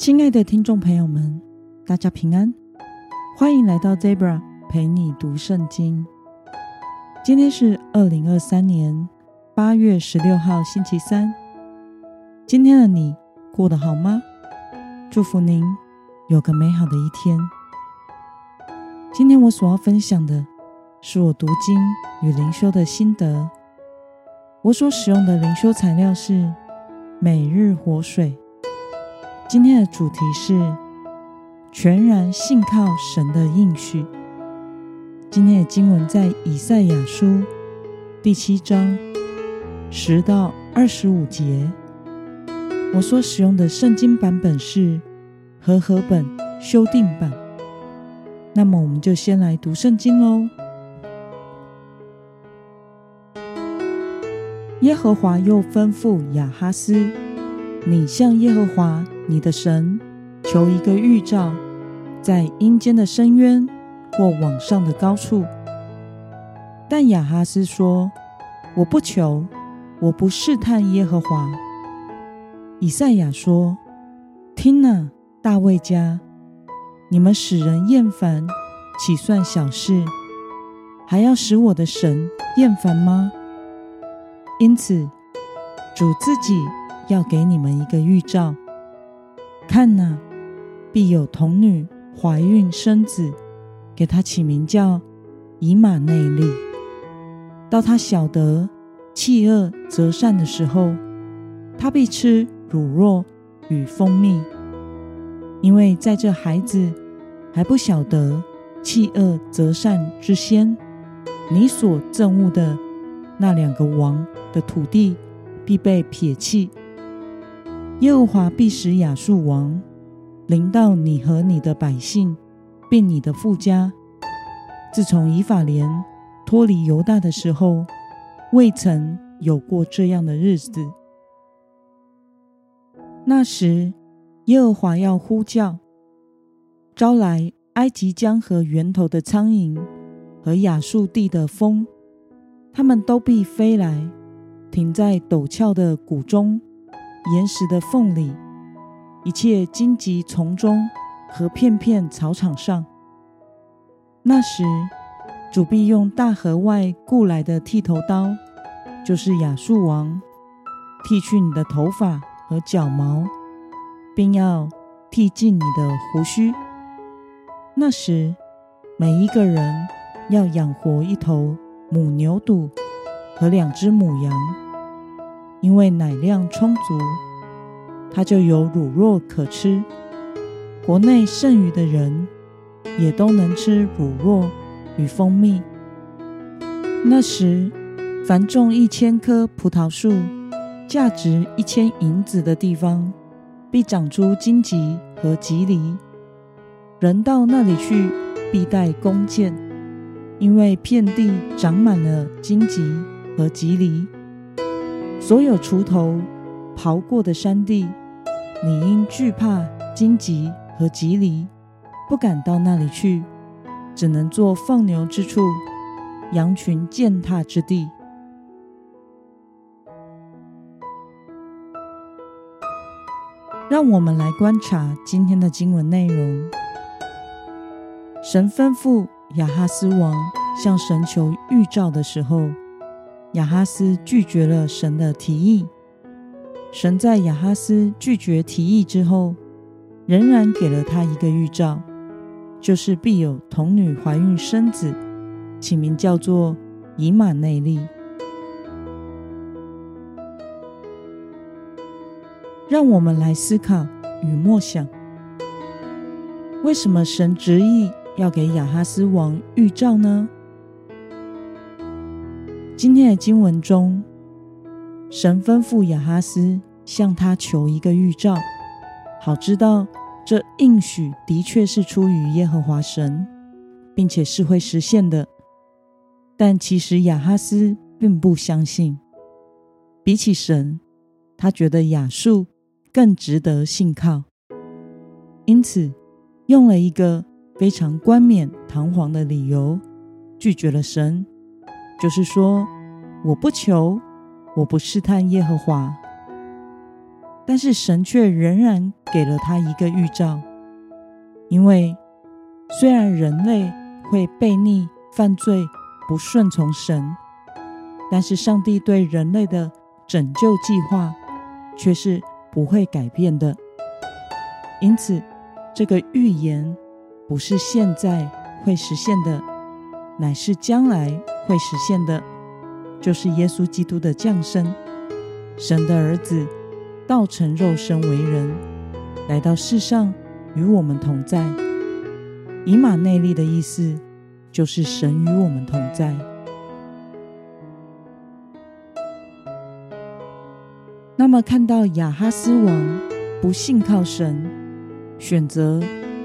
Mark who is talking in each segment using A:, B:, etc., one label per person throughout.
A: 亲爱的听众朋友们，大家平安，欢迎来到 Debra 陪你读圣经。今天是二零二三年八月十六号，星期三。今天的你过得好吗？祝福您有个美好的一天。今天我所要分享的是我读经与灵修的心得。我所使用的灵修材料是每日活水。今天的主题是全然信靠神的应许。今天的经文在以赛亚书第七章十到二十五节。我所使用的圣经版本是和合本修订版。那么，我们就先来读圣经喽。耶和华又吩咐亚哈斯：“你向耶和华。”你的神求一个预兆，在阴间的深渊或网上的高处。但亚哈斯说：“我不求，我不试探耶和华。”以赛亚说：“听哪，大卫家，你们使人厌烦，岂算小事？还要使我的神厌烦吗？因此，主自己要给你们一个预兆。”看哪，必有童女怀孕生子，给他起名叫以马内利。到他晓得弃恶择善的时候，他必吃乳酪与蜂蜜，因为在这孩子还不晓得弃恶择善之先，你所憎恶的那两个王的土地必被撇弃。耶和华必使亚述王临到你和你的百姓，并你的富家。自从以法莲脱离犹大的时候，未曾有过这样的日子。那时，耶和华要呼叫，招来埃及江河源头的苍蝇和亚述地的蜂，他们都必飞来，停在陡峭的谷中。岩石的缝里，一切荆棘丛中和片片草场上。那时，主必用大河外雇来的剃头刀，就是亚述王，剃去你的头发和脚毛，并要剃尽你的胡须。那时，每一个人要养活一头母牛犊和两只母羊。因为奶量充足，他就有乳酪可吃。国内剩余的人也都能吃乳酪与蜂蜜。那时，凡种一千棵葡萄树、价值一千银子的地方，必长出荆棘和棘藜。人到那里去，必带弓箭，因为遍地长满了荆棘和棘藜。所有锄头刨过的山地，你因惧怕荆棘和棘藜，不敢到那里去，只能做放牛之处，羊群践踏之地。让我们来观察今天的经文内容。神吩咐亚哈斯王向神求预兆的时候，亚哈斯拒绝了神的提议。神在亚哈斯拒绝提议之后，仍然给了他一个预兆，就是必有童女怀孕生子，起名叫做以马内利。让我们来思考与默想：为什么神执意要给亚哈斯王预兆呢？今天的经文中，神吩咐亚哈斯向他求一个预兆，好知道这应许的确是出于耶和华神，并且是会实现的。但其实亚哈斯并不相信，比起神，他觉得亚述更值得信靠，因此用了一个非常冠冕堂皇的理由拒绝了神。就是说，我不求，我不试探耶和华。但是神却仍然给了他一个预兆，因为虽然人类会悖逆、犯罪、不顺从神，但是上帝对人类的拯救计划却是不会改变的。因此，这个预言不是现在会实现的，乃是将来会实现的，就是耶稣基督的降生，神的儿子道成肉身为人，来到世上与我们同在。以马内利的意思就是神与我们同在。那么，看到亚哈斯王不信靠神。选择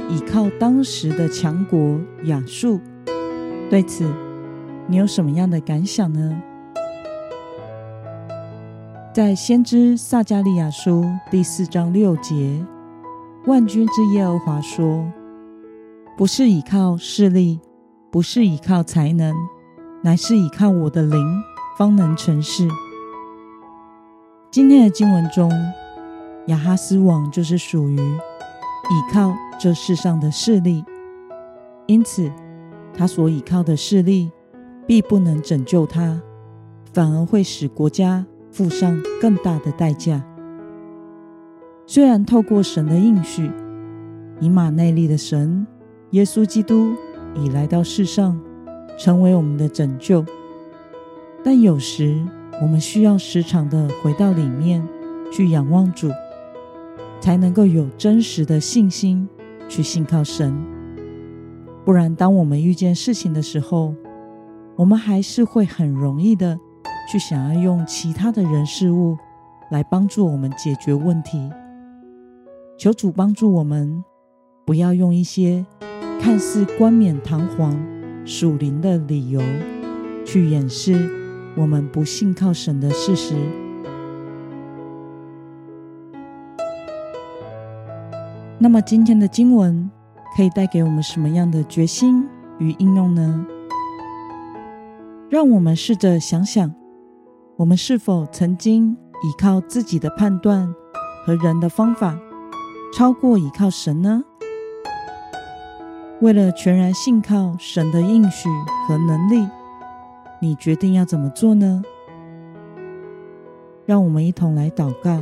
A: 倚靠当时的强国亚述，对此你有什么样的感想呢？在先知撒迦利亚书第四章六节，万军之耶和华说：“不是倚靠势力，不是倚靠才能，乃是倚靠我的灵，方能成事。”今天的经文中，亚哈斯王就是属于。倚靠这世上的势力，因此他所倚靠的势力必不能拯救他，反而会使国家付上更大的代价。虽然透过神的应许，以马内利的神耶稣基督已来到世上，成为我们的拯救，但有时我们需要时常的回到里面去仰望主。才能够有真实的信心去信靠神，不然，当我们遇见事情的时候，我们还是会很容易的去想要用其他的人事物来帮助我们解决问题。求主帮助我们，不要用一些看似冠冕堂皇、属灵的理由去掩饰我们不信靠神的事实。那么今天的经文可以带给我们什么样的决心与应用呢？让我们试着想想，我们是否曾经依靠自己的判断和人的方法，超过依靠神呢？为了全然信靠神的应许和能力，你决定要怎么做呢？让我们一同来祷告。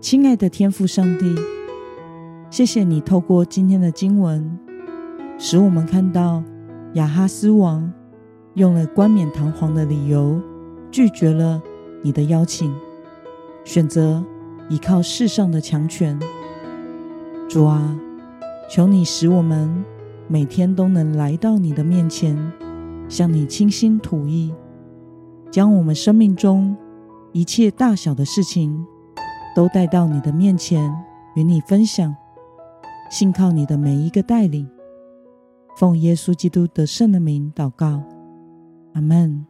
A: 亲爱的天父上帝，谢谢你透过今天的经文，使我们看到亚哈斯王用了冠冕堂皇的理由，拒绝了你的邀请，选择依靠世上的强权。主啊，求你使我们每天都能来到你的面前，向你倾心吐意，将我们生命中一切大小的事情。都带到你的面前，与你分享，信靠你的每一个带领，奉耶稣基督得胜的名祷告，阿门。